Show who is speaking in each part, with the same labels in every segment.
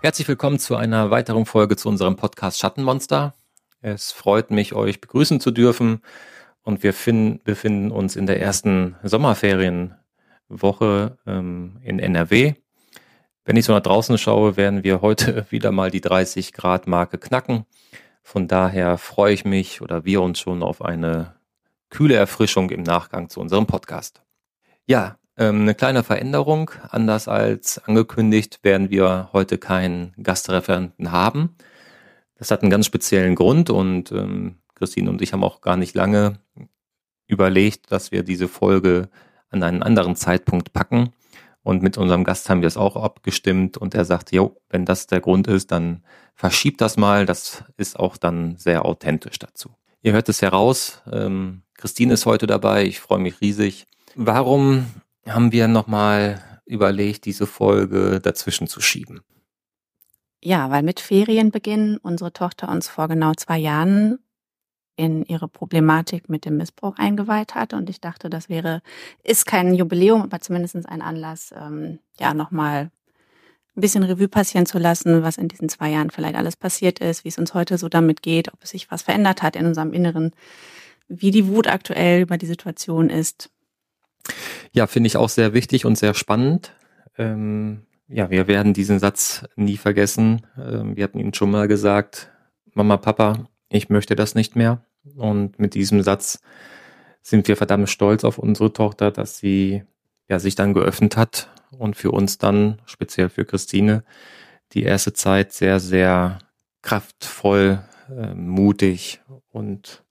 Speaker 1: Herzlich willkommen zu einer weiteren Folge zu unserem Podcast Schattenmonster. Es freut mich, euch begrüßen zu dürfen und wir finden, befinden uns in der ersten Sommerferienwoche ähm, in NRW. Wenn ich so nach draußen schaue, werden wir heute wieder mal die 30 Grad Marke knacken. Von daher freue ich mich oder wir uns schon auf eine kühle Erfrischung im Nachgang zu unserem Podcast. Ja, ähm, eine kleine Veränderung. Anders als angekündigt werden wir heute keinen Gastreferenten haben. Das hat einen ganz speziellen Grund und ähm, Christine und ich haben auch gar nicht lange überlegt, dass wir diese Folge an einen anderen Zeitpunkt packen. Und mit unserem Gast haben wir es auch abgestimmt und er sagte, jo, wenn das der Grund ist, dann verschiebt das mal. Das ist auch dann sehr authentisch dazu. Ihr hört es heraus. Ähm, Christine ist heute dabei. Ich freue mich riesig. Warum haben wir nochmal überlegt, diese Folge dazwischen zu schieben.
Speaker 2: Ja, weil mit Ferienbeginn unsere Tochter uns vor genau zwei Jahren in ihre Problematik mit dem Missbrauch eingeweiht hat. Und ich dachte, das wäre, ist kein Jubiläum, aber zumindest ein Anlass, ähm, ja, nochmal ein bisschen Revue passieren zu lassen, was in diesen zwei Jahren vielleicht alles passiert ist, wie es uns heute so damit geht, ob es sich was verändert hat in unserem Inneren, wie die Wut aktuell über die Situation ist.
Speaker 1: Ja, finde ich auch sehr wichtig und sehr spannend. Ähm, ja, wir werden diesen Satz nie vergessen. Ähm, wir hatten ihn schon mal gesagt, Mama, Papa, ich möchte das nicht mehr. Und mit diesem Satz sind wir verdammt stolz auf unsere Tochter, dass sie ja, sich dann geöffnet hat und für uns dann, speziell für Christine, die erste Zeit sehr, sehr kraftvoll, äh, mutig und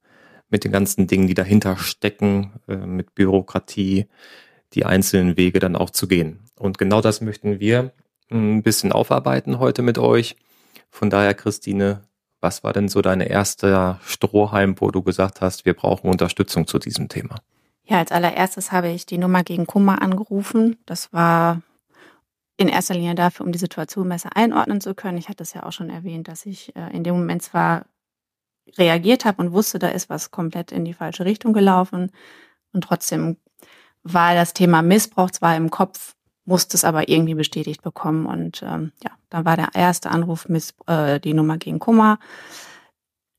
Speaker 1: mit den ganzen Dingen, die dahinter stecken, äh, mit Bürokratie, die einzelnen Wege dann auch zu gehen. Und genau das möchten wir ein bisschen aufarbeiten heute mit euch. Von daher, Christine, was war denn so dein erster Strohhalm, wo du gesagt hast, wir brauchen Unterstützung zu diesem Thema?
Speaker 2: Ja, als allererstes habe ich die Nummer gegen Kummer angerufen. Das war in erster Linie dafür, um die Situation besser einordnen zu können. Ich hatte es ja auch schon erwähnt, dass ich äh, in dem Moment zwar reagiert habe und wusste, da ist was komplett in die falsche Richtung gelaufen. Und trotzdem war das Thema Missbrauch zwar im Kopf, musste es aber irgendwie bestätigt bekommen. Und ähm, ja, dann war der erste Anruf Miss, äh, die Nummer gegen Kummer.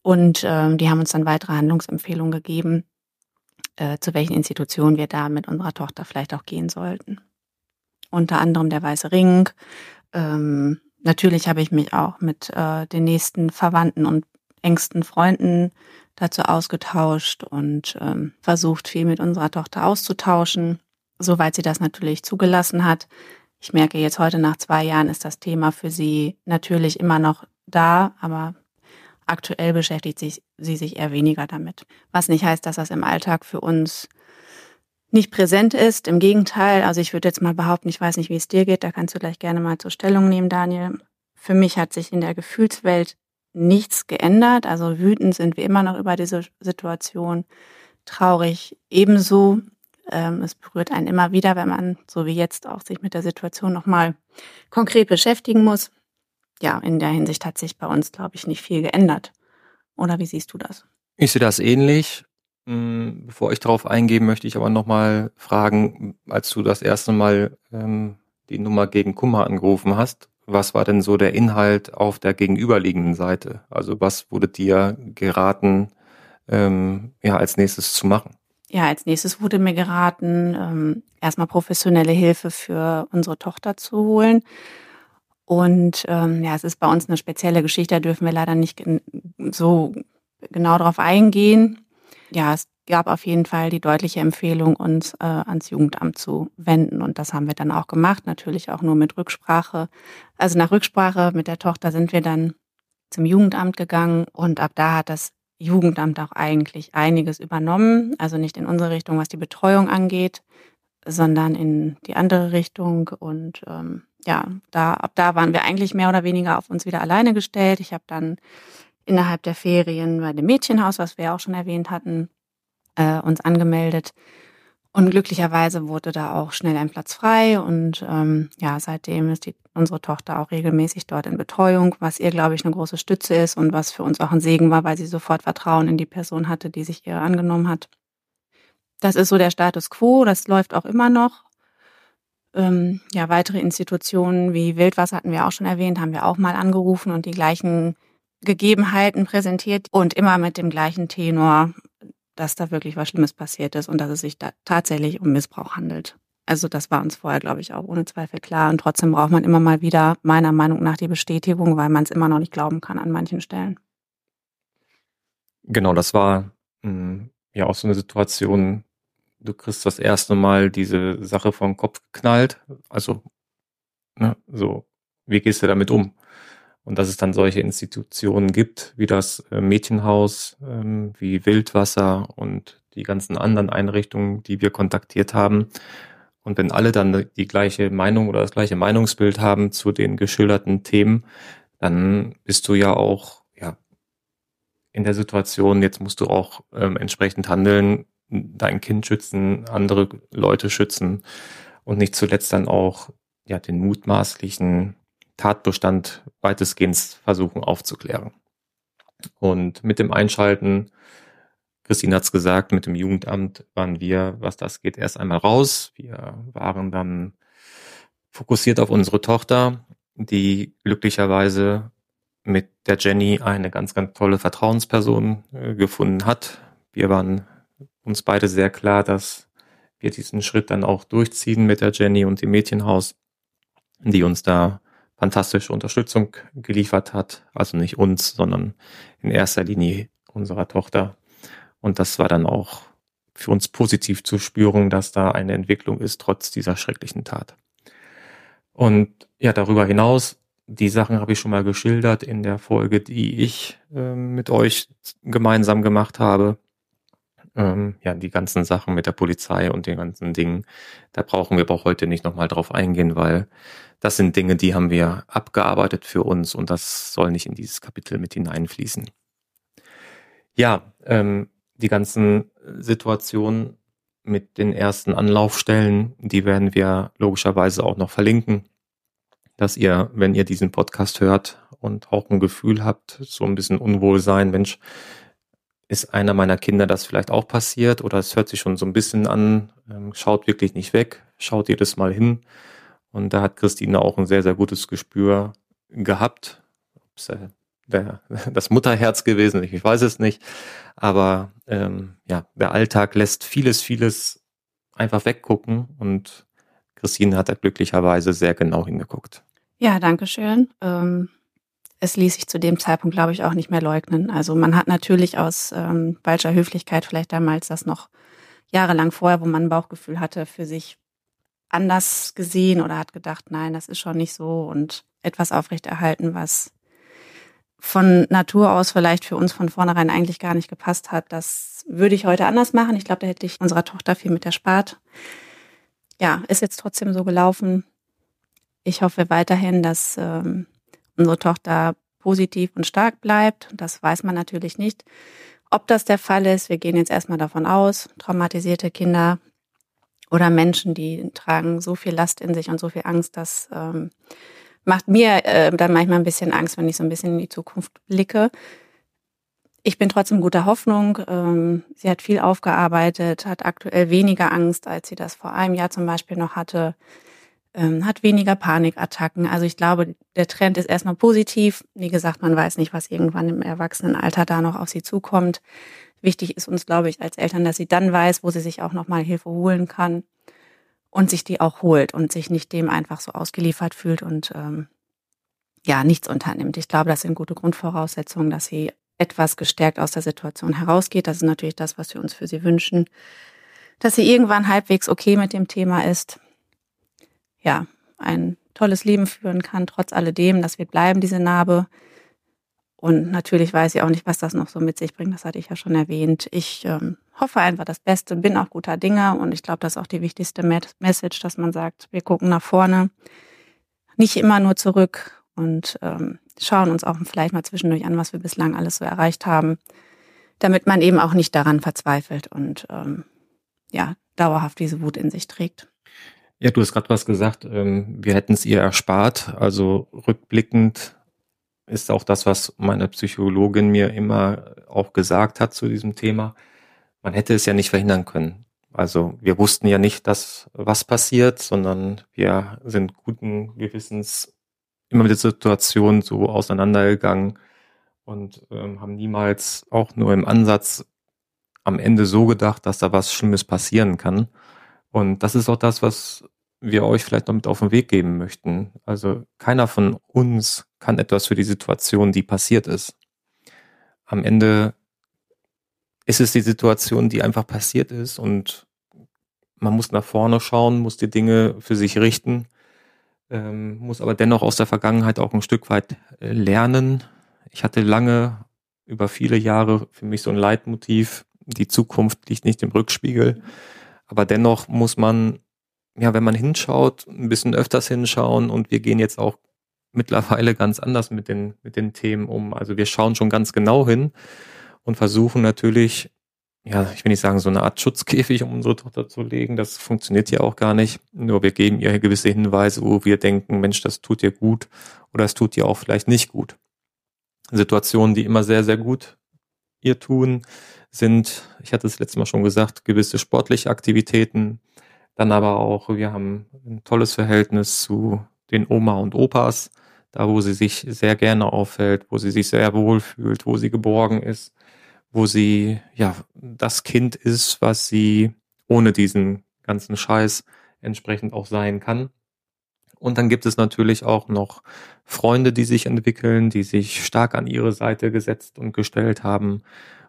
Speaker 2: Und ähm, die haben uns dann weitere Handlungsempfehlungen gegeben, äh, zu welchen Institutionen wir da mit unserer Tochter vielleicht auch gehen sollten. Unter anderem der Weiße Ring. Ähm, natürlich habe ich mich auch mit äh, den nächsten Verwandten und engsten Freunden dazu ausgetauscht und ähm, versucht, viel mit unserer Tochter auszutauschen, soweit sie das natürlich zugelassen hat. Ich merke jetzt heute nach zwei Jahren ist das Thema für sie natürlich immer noch da, aber aktuell beschäftigt sich, sie sich eher weniger damit. Was nicht heißt, dass das im Alltag für uns nicht präsent ist. Im Gegenteil, also ich würde jetzt mal behaupten, ich weiß nicht, wie es dir geht, da kannst du gleich gerne mal zur Stellung nehmen, Daniel. Für mich hat sich in der Gefühlswelt nichts geändert. Also wütend sind wir immer noch über diese Situation. Traurig ebenso. Ähm, es berührt einen immer wieder, wenn man, so wie jetzt, auch sich mit der Situation nochmal konkret beschäftigen muss. Ja, in der Hinsicht hat sich bei uns, glaube ich, nicht viel geändert. Oder wie siehst du das?
Speaker 1: Ich sehe das ähnlich. Hm, bevor ich darauf eingehen, möchte ich aber nochmal fragen, als du das erste Mal ähm, die Nummer gegen Kummer angerufen hast, was war denn so der Inhalt auf der gegenüberliegenden Seite? Also was wurde dir geraten, ähm, ja, als nächstes zu machen?
Speaker 2: Ja, als nächstes wurde mir geraten, ähm, erstmal professionelle Hilfe für unsere Tochter zu holen. Und ähm, ja, es ist bei uns eine spezielle Geschichte, da dürfen wir leider nicht so genau darauf eingehen. Ja, es gab auf jeden Fall die deutliche Empfehlung, uns äh, ans Jugendamt zu wenden. Und das haben wir dann auch gemacht, natürlich auch nur mit Rücksprache. Also nach Rücksprache mit der Tochter sind wir dann zum Jugendamt gegangen und ab da hat das Jugendamt auch eigentlich einiges übernommen. Also nicht in unsere Richtung, was die Betreuung angeht, sondern in die andere Richtung. Und ähm, ja, da, ab da waren wir eigentlich mehr oder weniger auf uns wieder alleine gestellt. Ich habe dann innerhalb der Ferien bei dem Mädchenhaus, was wir auch schon erwähnt hatten, äh, uns angemeldet. Und glücklicherweise wurde da auch schnell ein Platz frei und ähm, ja, seitdem ist die, unsere Tochter auch regelmäßig dort in Betreuung, was ihr, glaube ich, eine große Stütze ist und was für uns auch ein Segen war, weil sie sofort Vertrauen in die Person hatte, die sich ihr angenommen hat. Das ist so der Status quo, das läuft auch immer noch. Ähm, ja, weitere Institutionen wie Wildwasser hatten wir auch schon erwähnt, haben wir auch mal angerufen und die gleichen Gegebenheiten präsentiert und immer mit dem gleichen Tenor, dass da wirklich was Schlimmes passiert ist und dass es sich da tatsächlich um Missbrauch handelt. Also das war uns vorher, glaube ich, auch ohne Zweifel klar. Und trotzdem braucht man immer mal wieder, meiner Meinung nach, die Bestätigung, weil man es immer noch nicht glauben kann an manchen Stellen.
Speaker 1: Genau, das war mh, hm, ja auch so eine Situation, du kriegst das erste Mal diese Sache vom Kopf geknallt. Also, ne, so, wie gehst du damit um? Und dass es dann solche Institutionen gibt, wie das äh, Mädchenhaus, ähm, wie Wildwasser und die ganzen anderen Einrichtungen, die wir kontaktiert haben. Und wenn alle dann die gleiche Meinung oder das gleiche Meinungsbild haben zu den geschilderten Themen, dann bist du ja auch ja, in der Situation, jetzt musst du auch ähm, entsprechend handeln, dein Kind schützen, andere Leute schützen und nicht zuletzt dann auch ja, den mutmaßlichen Tatbestand weitestgehend versuchen aufzuklären. Und mit dem Einschalten, Christine hat es gesagt, mit dem Jugendamt waren wir, was das geht, erst einmal raus. Wir waren dann fokussiert auf unsere Tochter, die glücklicherweise mit der Jenny eine ganz, ganz tolle Vertrauensperson äh, gefunden hat. Wir waren uns beide sehr klar, dass wir diesen Schritt dann auch durchziehen mit der Jenny und dem Mädchenhaus, die uns da fantastische Unterstützung geliefert hat. Also nicht uns, sondern in erster Linie unserer Tochter. Und das war dann auch für uns positiv zu spüren, dass da eine Entwicklung ist, trotz dieser schrecklichen Tat. Und ja, darüber hinaus, die Sachen habe ich schon mal geschildert in der Folge, die ich äh, mit euch gemeinsam gemacht habe ähm, ja, die ganzen Sachen mit der Polizei und den ganzen Dingen, da brauchen wir aber auch heute nicht nochmal drauf eingehen, weil das sind Dinge, die haben wir abgearbeitet für uns und das soll nicht in dieses Kapitel mit hineinfließen. Ja, ähm, die ganzen Situationen mit den ersten Anlaufstellen, die werden wir logischerweise auch noch verlinken, dass ihr, wenn ihr diesen Podcast hört und auch ein Gefühl habt, so ein bisschen Unwohlsein, Mensch, ist einer meiner Kinder das vielleicht auch passiert oder es hört sich schon so ein bisschen an, ähm, schaut wirklich nicht weg, schaut jedes Mal hin. Und da hat Christine auch ein sehr, sehr gutes Gespür gehabt. Äh, der, das Mutterherz gewesen, ich weiß es nicht. Aber ähm, ja, der Alltag lässt vieles, vieles einfach weggucken und Christine hat da glücklicherweise sehr genau hingeguckt.
Speaker 2: Ja, danke schön. Ähm es ließ sich zu dem Zeitpunkt, glaube ich, auch nicht mehr leugnen. Also man hat natürlich aus ähm, falscher Höflichkeit vielleicht damals das noch jahrelang vorher, wo man ein Bauchgefühl hatte, für sich anders gesehen oder hat gedacht, nein, das ist schon nicht so und etwas aufrechterhalten, was von Natur aus vielleicht für uns von vornherein eigentlich gar nicht gepasst hat. Das würde ich heute anders machen. Ich glaube, da hätte ich unserer Tochter viel mit erspart. Ja, ist jetzt trotzdem so gelaufen. Ich hoffe weiterhin, dass ähm, unsere Tochter positiv und stark bleibt. Das weiß man natürlich nicht, ob das der Fall ist. Wir gehen jetzt erstmal davon aus, traumatisierte Kinder oder Menschen, die tragen so viel Last in sich und so viel Angst, das ähm, macht mir äh, dann manchmal ein bisschen Angst, wenn ich so ein bisschen in die Zukunft blicke. Ich bin trotzdem guter Hoffnung. Ähm, sie hat viel aufgearbeitet, hat aktuell weniger Angst, als sie das vor einem Jahr zum Beispiel noch hatte ähm, hat weniger Panikattacken. Also ich glaube, der Trend ist erstmal positiv. Wie gesagt, man weiß nicht, was irgendwann im Erwachsenenalter da noch auf sie zukommt. Wichtig ist uns, glaube ich, als Eltern, dass sie dann weiß, wo sie sich auch nochmal Hilfe holen kann und sich die auch holt und sich nicht dem einfach so ausgeliefert fühlt und ähm, ja, nichts unternimmt. Ich glaube, das sind gute Grundvoraussetzungen, dass sie etwas gestärkt aus der Situation herausgeht. Das ist natürlich das, was wir uns für sie wünschen. Dass sie irgendwann halbwegs okay mit dem Thema ist ja, ein tolles Leben führen kann, trotz alledem. Das wird bleiben, diese Narbe. Und natürlich weiß ich auch nicht, was das noch so mit sich bringt. Das hatte ich ja schon erwähnt. Ich ähm, hoffe einfach das Beste, bin auch guter Dinge und ich glaube, das ist auch die wichtigste Message, dass man sagt, wir gucken nach vorne, nicht immer nur zurück und ähm, schauen uns auch vielleicht mal zwischendurch an, was wir bislang alles so erreicht haben, damit man eben auch nicht daran verzweifelt und ähm, ja dauerhaft diese Wut in sich trägt.
Speaker 1: Ja, du hast gerade was gesagt, ähm, wir hätten es ihr erspart. Also rückblickend ist auch das, was meine Psychologin mir immer auch gesagt hat zu diesem Thema. Man hätte es ja nicht verhindern können. Also wir wussten ja nicht, dass was passiert, sondern wir sind guten Gewissens immer mit der Situation so auseinandergegangen und ähm, haben niemals auch nur im Ansatz am Ende so gedacht, dass da was Schlimmes passieren kann. Und das ist auch das, was wir euch vielleicht noch mit auf den Weg geben möchten. Also keiner von uns kann etwas für die Situation, die passiert ist. Am Ende ist es die Situation, die einfach passiert ist und man muss nach vorne schauen, muss die Dinge für sich richten, ähm, muss aber dennoch aus der Vergangenheit auch ein Stück weit äh, lernen. Ich hatte lange, über viele Jahre für mich so ein Leitmotiv, die Zukunft liegt nicht im Rückspiegel, aber dennoch muss man ja, wenn man hinschaut, ein bisschen öfters hinschauen und wir gehen jetzt auch mittlerweile ganz anders mit den, mit den Themen um. Also wir schauen schon ganz genau hin und versuchen natürlich, ja, ich will nicht sagen, so eine Art Schutzkäfig um unsere Tochter zu legen. Das funktioniert ja auch gar nicht. Nur wir geben ihr gewisse Hinweise, wo wir denken, Mensch, das tut ihr gut oder es tut ihr auch vielleicht nicht gut. Situationen, die immer sehr, sehr gut ihr tun, sind, ich hatte es letztes Mal schon gesagt, gewisse sportliche Aktivitäten, dann aber auch, wir haben ein tolles Verhältnis zu den Oma und Opas, da wo sie sich sehr gerne auffällt, wo sie sich sehr wohl fühlt, wo sie geborgen ist, wo sie ja das Kind ist, was sie ohne diesen ganzen Scheiß entsprechend auch sein kann. Und dann gibt es natürlich auch noch Freunde, die sich entwickeln, die sich stark an ihre Seite gesetzt und gestellt haben,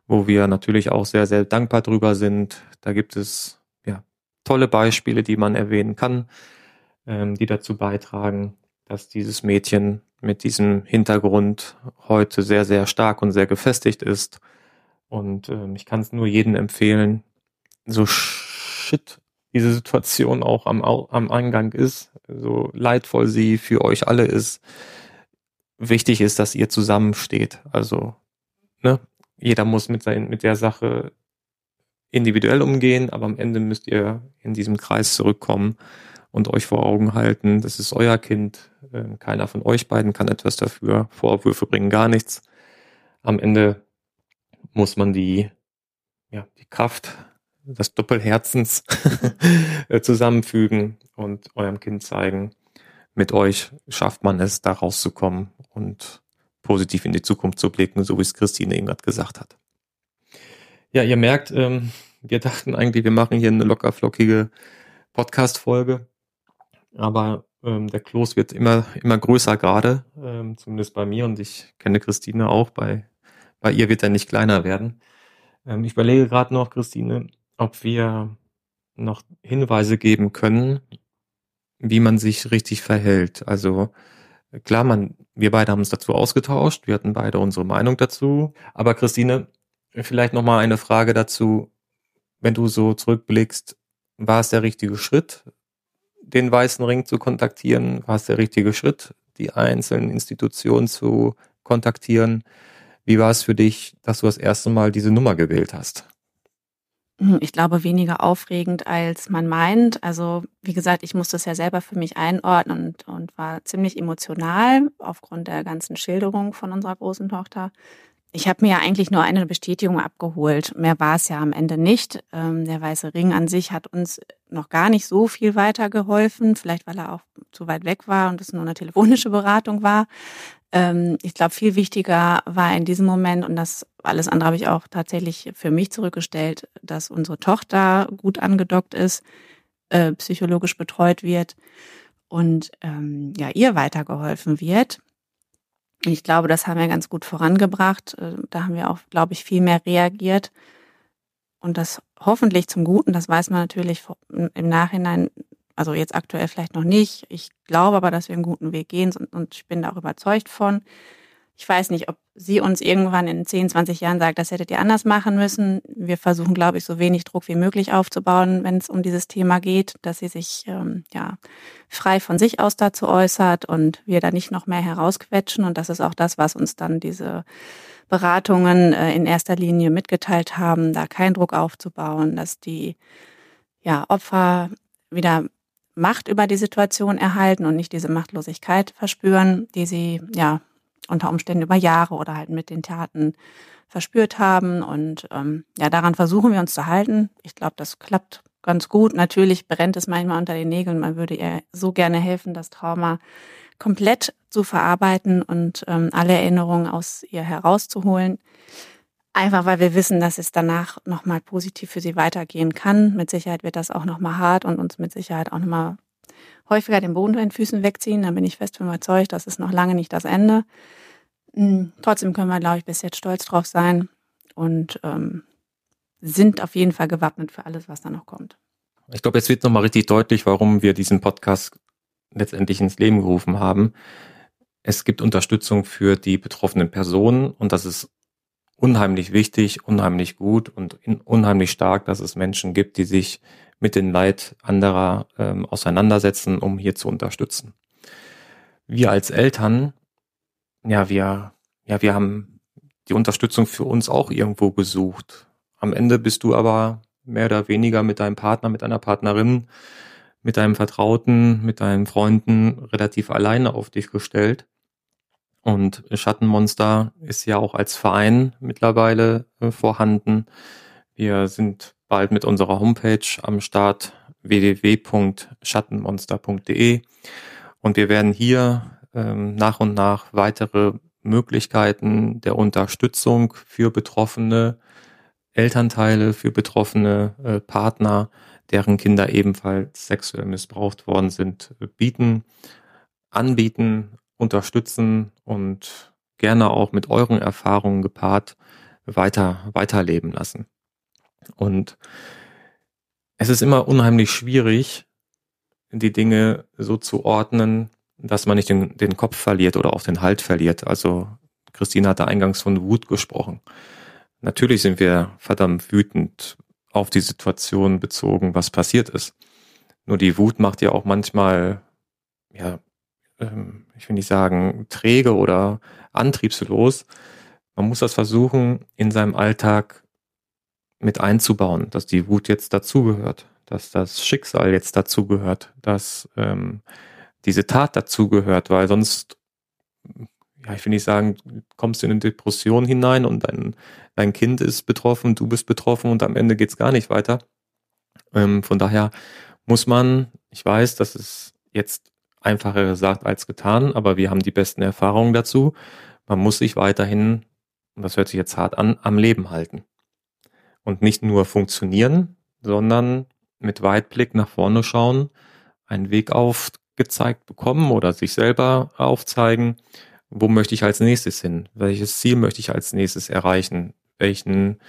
Speaker 1: wo wir natürlich auch sehr, sehr dankbar drüber sind. Da gibt es tolle Beispiele, die man erwähnen kann, ähm, die dazu beitragen, dass dieses Mädchen mit diesem Hintergrund heute sehr, sehr stark und sehr gefestigt ist. Und ähm, ich kann es nur jedem empfehlen, so shit diese Situation auch am, am Eingang ist, so leidvoll sie für euch alle ist. Wichtig ist, dass ihr zusammensteht. Also, ne, jeder muss mit, sein, mit der Sache individuell umgehen, aber am Ende müsst ihr in diesem Kreis zurückkommen und euch vor Augen halten, das ist euer Kind, ähm, keiner von euch beiden kann etwas dafür, Vorwürfe bringen gar nichts. Am Ende muss man die, ja, die Kraft des Doppelherzens äh, zusammenfügen und eurem Kind zeigen, mit euch schafft man es, da rauszukommen und positiv in die Zukunft zu blicken, so wie es Christine eben gerade gesagt hat. Ja, ihr merkt, ähm, wir dachten eigentlich, wir machen hier eine lockerflockige Podcast-Folge. Aber ähm, der Kloß wird immer, immer größer gerade, ähm, zumindest bei mir und ich kenne Christine auch. Bei, bei ihr wird er nicht kleiner werden. Ähm, ich überlege gerade noch, Christine, ob wir noch Hinweise geben können, wie man sich richtig verhält. Also klar, man, wir beide haben uns dazu ausgetauscht, wir hatten beide unsere Meinung dazu. Aber Christine, Vielleicht nochmal eine Frage dazu. Wenn du so zurückblickst, war es der richtige Schritt, den Weißen Ring zu kontaktieren? War es der richtige Schritt, die einzelnen Institutionen zu kontaktieren? Wie war es für dich, dass du das erste Mal diese Nummer gewählt hast?
Speaker 2: Hm, ich glaube, weniger aufregend, als man meint. Also, wie gesagt, ich musste es ja selber für mich einordnen und, und war ziemlich emotional aufgrund der ganzen Schilderung von unserer großen Tochter. Ich habe mir ja eigentlich nur eine Bestätigung abgeholt. Mehr war es ja am Ende nicht. Ähm, der Weiße Ring an sich hat uns noch gar nicht so viel weitergeholfen. Vielleicht, weil er auch zu weit weg war und es nur eine telefonische Beratung war. Ähm, ich glaube, viel wichtiger war in diesem Moment, und das alles andere habe ich auch tatsächlich für mich zurückgestellt, dass unsere Tochter gut angedockt ist, äh, psychologisch betreut wird und ähm, ja, ihr weitergeholfen wird. Ich glaube, das haben wir ganz gut vorangebracht. Äh, da haben wir auch, glaube ich, viel mehr reagiert. Und das hoffentlich zum Guten, das weiß man natürlich im Nachhinein, also jetzt aktuell vielleicht noch nicht. Ich glaube aber, dass wir einen guten Weg gehen und ich bin da auch überzeugt von. Ich weiß nicht, ob sie uns irgendwann in 10, 20 Jahren sagt, das hättet ihr anders machen müssen. Wir versuchen, glaube ich, so wenig Druck wie möglich aufzubauen, wenn es um dieses Thema geht, dass sie sich ähm, ja frei von sich aus dazu äußert und wir da nicht noch mehr herausquetschen. Und das ist auch das, was uns dann diese Beratungen äh, in erster Linie mitgeteilt haben, da keinen Druck aufzubauen, dass die ja, Opfer wieder Macht über die Situation erhalten und nicht diese Machtlosigkeit verspüren, die sie ja unter Umständen über Jahre oder halt mit den Taten verspürt haben. Und ähm, ja, daran versuchen wir uns zu halten. Ich glaube, das klappt ganz gut. Natürlich brennt es manchmal unter den Nägeln. Man würde ihr so gerne helfen, das Trauma komplett zu verarbeiten und ähm, alle Erinnerungen aus ihr herauszuholen. Einfach weil wir wissen, dass es danach nochmal positiv für sie weitergehen kann. Mit Sicherheit wird das auch nochmal hart und uns mit Sicherheit auch nochmal häufiger den Boden unter den Füßen wegziehen. Da bin ich fest überzeugt, das ist noch lange nicht das Ende. Hm, trotzdem können wir, glaube ich, bis jetzt stolz drauf sein und ähm, sind auf jeden Fall gewappnet für alles, was da noch kommt.
Speaker 1: Ich glaube, jetzt wird nochmal richtig deutlich, warum wir diesen Podcast letztendlich ins Leben gerufen haben. Es gibt Unterstützung für die betroffenen Personen und das ist unheimlich wichtig, unheimlich gut und unheimlich stark, dass es Menschen gibt, die sich mit den Leid anderer ähm, auseinandersetzen, um hier zu unterstützen. Wir als Eltern, ja, wir, ja, wir haben die Unterstützung für uns auch irgendwo gesucht. Am Ende bist du aber mehr oder weniger mit deinem Partner, mit deiner Partnerin, mit deinem Vertrauten, mit deinen Freunden relativ alleine auf dich gestellt. Und Schattenmonster ist ja auch als Verein mittlerweile äh, vorhanden. Wir sind bald mit unserer Homepage am Start www.schattenmonster.de und wir werden hier ähm, nach und nach weitere Möglichkeiten der Unterstützung für betroffene Elternteile, für betroffene äh, Partner, deren Kinder ebenfalls sexuell missbraucht worden sind, bieten, anbieten unterstützen und gerne auch mit euren Erfahrungen gepaart weiter, weiterleben lassen. Und es ist immer unheimlich schwierig, die Dinge so zu ordnen, dass man nicht den, den Kopf verliert oder auch den Halt verliert. Also Christine hatte eingangs von Wut gesprochen. Natürlich sind wir verdammt wütend auf die Situation bezogen, was passiert ist. Nur die Wut macht ja auch manchmal ja, ähm, ich will nicht sagen, träge oder antriebslos. Man muss das versuchen, in seinem Alltag mit einzubauen, dass die Wut jetzt dazugehört, dass das Schicksal jetzt dazugehört, dass ähm, diese Tat dazugehört, weil sonst, ja, ich will nicht sagen, kommst du in eine Depression hinein und dein, dein Kind ist betroffen, du bist betroffen und am Ende geht's gar nicht weiter. Ähm, von daher muss man, ich weiß, dass es jetzt einfacher gesagt als getan, aber wir haben die besten Erfahrungen dazu. Man muss sich weiterhin, und das hört sich jetzt hart an, am Leben halten. Und nicht nur funktionieren, sondern mit Weitblick nach vorne schauen, einen Weg aufgezeigt bekommen oder sich selber aufzeigen, wo möchte ich als nächstes hin? Welches Ziel möchte ich als nächstes erreichen? Welchen,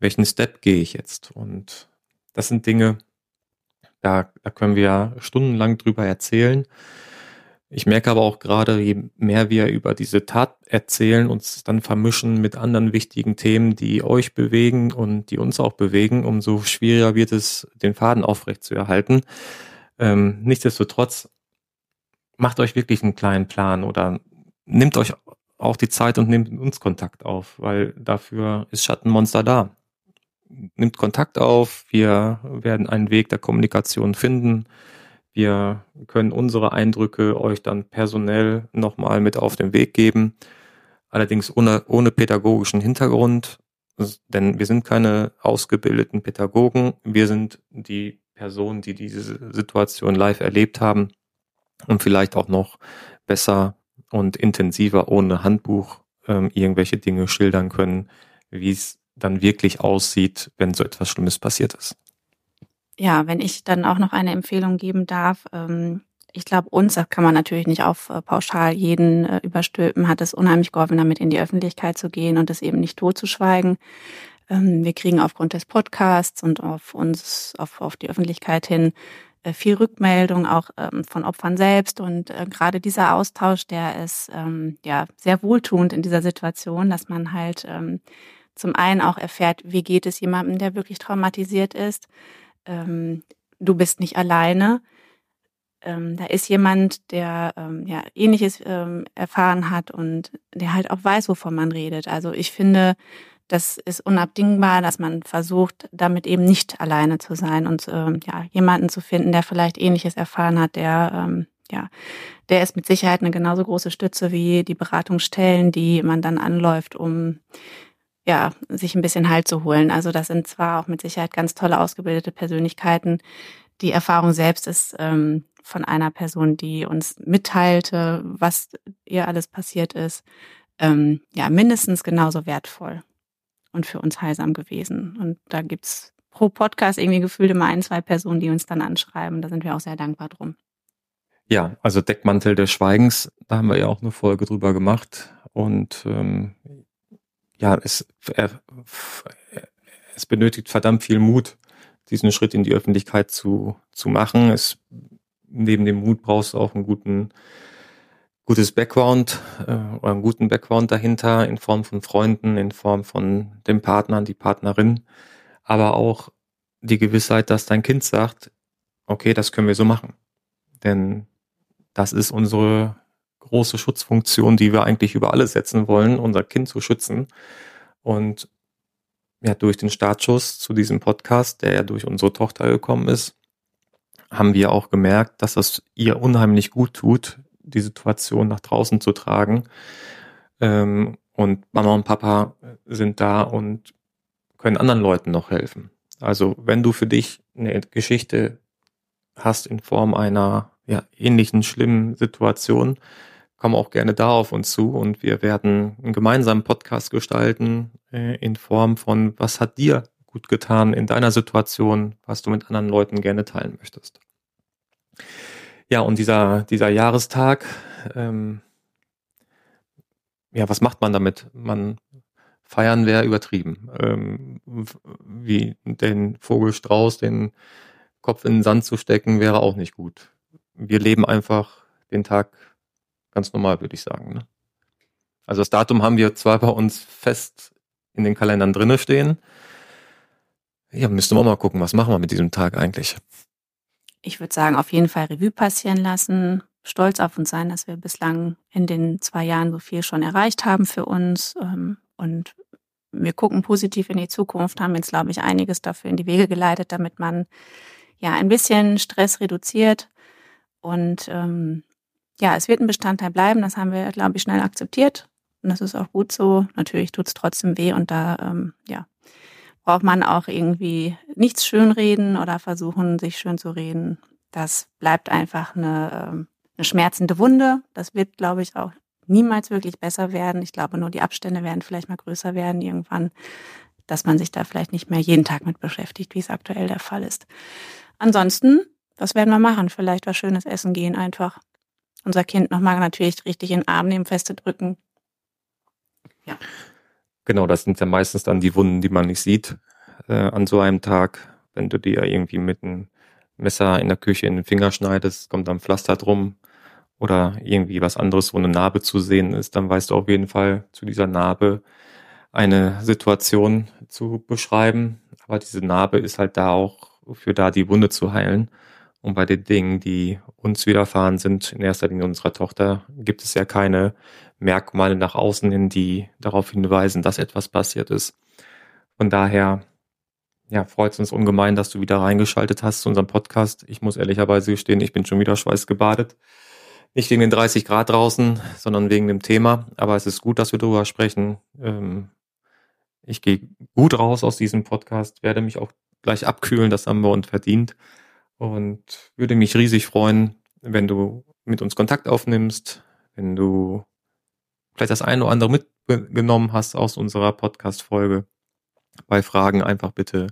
Speaker 1: welchen Step gehe ich jetzt? Und das sind Dinge, da, da können wir stundenlang drüber erzählen. Ich merke aber auch gerade, je mehr wir über diese Tat erzählen, uns dann vermischen mit anderen wichtigen Themen, die euch bewegen und die uns auch bewegen, umso schwieriger wird es, den Faden aufrecht zu erhalten. Ähm, nichtsdestotrotz, macht euch wirklich einen kleinen Plan oder nehmt euch auch die Zeit und nehmt uns Kontakt auf, weil dafür ist Schattenmonster da nimmt Kontakt auf, wir werden einen Weg der Kommunikation finden. Wir können unsere Eindrücke euch dann personell nochmal mit auf den Weg geben. Allerdings ohne, ohne pädagogischen Hintergrund, denn wir sind keine ausgebildeten Pädagogen. Wir sind die Personen, die diese Situation live erlebt haben und vielleicht auch noch besser und intensiver ohne Handbuch ähm, irgendwelche Dinge schildern können, wie es dann wirklich aussieht, wenn so etwas Schlimmes passiert ist.
Speaker 2: Ja, wenn ich dann auch noch eine Empfehlung geben darf, ähm, ich glaube, uns, das kann man natürlich nicht auf äh, pauschal jeden äh, überstülpen, hat es unheimlich geholfen, damit in die Öffentlichkeit zu gehen und es eben nicht totzuschweigen. Ähm, wir kriegen aufgrund des Podcasts und auf uns, auf, auf die Öffentlichkeit hin äh, viel Rückmeldung auch ähm, von Opfern selbst und äh, gerade dieser Austausch, der ist ähm, ja sehr wohltuend in dieser Situation, dass man halt ähm, zum einen auch erfährt, wie geht es jemandem, der wirklich traumatisiert ist. Ähm, du bist nicht alleine. Ähm, da ist jemand, der ähm, ja ähnliches ähm, erfahren hat und der halt auch weiß, wovon man redet. Also ich finde, das ist unabdingbar, dass man versucht, damit eben nicht alleine zu sein und ähm, ja jemanden zu finden, der vielleicht ähnliches erfahren hat, der ähm, ja, der ist mit Sicherheit eine genauso große Stütze wie die Beratungsstellen, die man dann anläuft, um ja, sich ein bisschen Halt zu holen. Also das sind zwar auch mit Sicherheit ganz tolle ausgebildete Persönlichkeiten. Die Erfahrung selbst ist ähm, von einer Person, die uns mitteilte, was ihr alles passiert ist, ähm, ja, mindestens genauso wertvoll und für uns heilsam gewesen. Und da gibt's pro Podcast irgendwie gefühlt immer ein, zwei Personen, die uns dann anschreiben. Da sind wir auch sehr dankbar drum.
Speaker 1: Ja, also Deckmantel des Schweigens, da haben wir ja auch eine Folge drüber gemacht. Und ähm, ja, es, äh, es benötigt verdammt viel Mut, diesen Schritt in die Öffentlichkeit zu, zu machen. Es, neben dem Mut brauchst du auch einen guten, gutes Background äh, oder einen guten Background dahinter in Form von Freunden, in Form von dem Partner, die Partnerin, aber auch die Gewissheit, dass dein Kind sagt, okay, das können wir so machen. Denn das ist unsere große Schutzfunktion, die wir eigentlich über alles setzen wollen, unser Kind zu schützen. Und ja, durch den Startschuss zu diesem Podcast, der ja durch unsere Tochter gekommen ist, haben wir auch gemerkt, dass das ihr unheimlich gut tut, die Situation nach draußen zu tragen. Ähm, und Mama und Papa sind da und können anderen Leuten noch helfen. Also wenn du für dich eine Geschichte hast in Form einer ja, ähnlichen schlimmen Situation, komm auch gerne da auf uns zu und wir werden einen gemeinsamen Podcast gestalten äh, in Form von, was hat dir gut getan in deiner Situation, was du mit anderen Leuten gerne teilen möchtest. Ja, und dieser, dieser Jahrestag, ähm, ja, was macht man damit? Man feiern wäre übertrieben. Ähm, wie den Vogelstrauß, den Kopf in den Sand zu stecken, wäre auch nicht gut. Wir leben einfach den Tag Ganz normal, würde ich sagen. Ne? Also das Datum haben wir zwar bei uns fest in den Kalendern drinne stehen. Ja, müsste auch mal gucken, was machen wir mit diesem Tag eigentlich.
Speaker 2: Ich würde sagen, auf jeden Fall Revue passieren lassen, stolz auf uns sein, dass wir bislang in den zwei Jahren so viel schon erreicht haben für uns. Ähm, und wir gucken positiv in die Zukunft, haben jetzt, glaube ich, einiges dafür in die Wege geleitet, damit man ja ein bisschen Stress reduziert und ähm, ja, es wird ein Bestandteil bleiben. Das haben wir, glaube ich, schnell akzeptiert. Und das ist auch gut so. Natürlich tut es trotzdem weh und da, ähm, ja, braucht man auch irgendwie nichts schönreden oder versuchen, sich schön zu reden. Das bleibt einfach eine, ähm, eine schmerzende Wunde. Das wird, glaube ich, auch niemals wirklich besser werden. Ich glaube, nur die Abstände werden vielleicht mal größer werden irgendwann, dass man sich da vielleicht nicht mehr jeden Tag mit beschäftigt, wie es aktuell der Fall ist. Ansonsten, was werden wir machen? Vielleicht was Schönes essen gehen einfach unser Kind nochmal natürlich richtig in den Arm nehmen, feste drücken.
Speaker 1: Ja. Genau, das sind ja meistens dann die Wunden, die man nicht sieht äh, an so einem Tag. Wenn du dir irgendwie mit einem Messer in der Küche in den Finger schneidest, kommt dann Pflaster drum oder irgendwie was anderes, wo eine Narbe zu sehen ist, dann weißt du auf jeden Fall zu dieser Narbe eine Situation zu beschreiben. Aber diese Narbe ist halt da auch für da, die Wunde zu heilen. Und bei den Dingen, die uns widerfahren sind, in erster Linie unserer Tochter, gibt es ja keine Merkmale nach außen hin, die darauf hinweisen, dass etwas passiert ist. Von daher, ja, freut es uns ungemein, dass du wieder reingeschaltet hast zu unserem Podcast. Ich muss ehrlicherweise gestehen, ich bin schon wieder schweißgebadet. Nicht wegen den 30 Grad draußen, sondern wegen dem Thema. Aber es ist gut, dass wir darüber sprechen. Ähm, ich gehe gut raus aus diesem Podcast, werde mich auch gleich abkühlen, das haben wir uns verdient und würde mich riesig freuen, wenn du mit uns Kontakt aufnimmst, wenn du vielleicht das eine oder andere mitgenommen hast aus unserer Podcast-Folge. Bei Fragen einfach bitte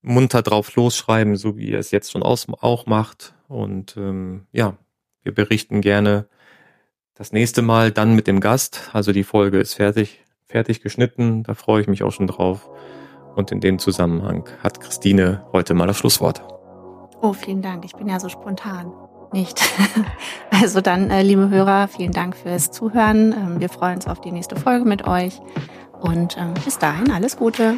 Speaker 1: munter drauf losschreiben, so wie ihr es jetzt schon auch macht. Und ähm, ja, wir berichten gerne das nächste Mal dann mit dem Gast. Also die Folge ist fertig, fertig geschnitten. Da freue ich mich auch schon drauf. Und in dem Zusammenhang hat Christine heute mal das Schlusswort.
Speaker 2: Oh, vielen Dank. Ich bin ja so spontan. Nicht. Also dann, äh, liebe Hörer, vielen Dank fürs Zuhören. Ähm, wir freuen uns auf die nächste Folge mit euch. Und ähm, bis dahin alles Gute.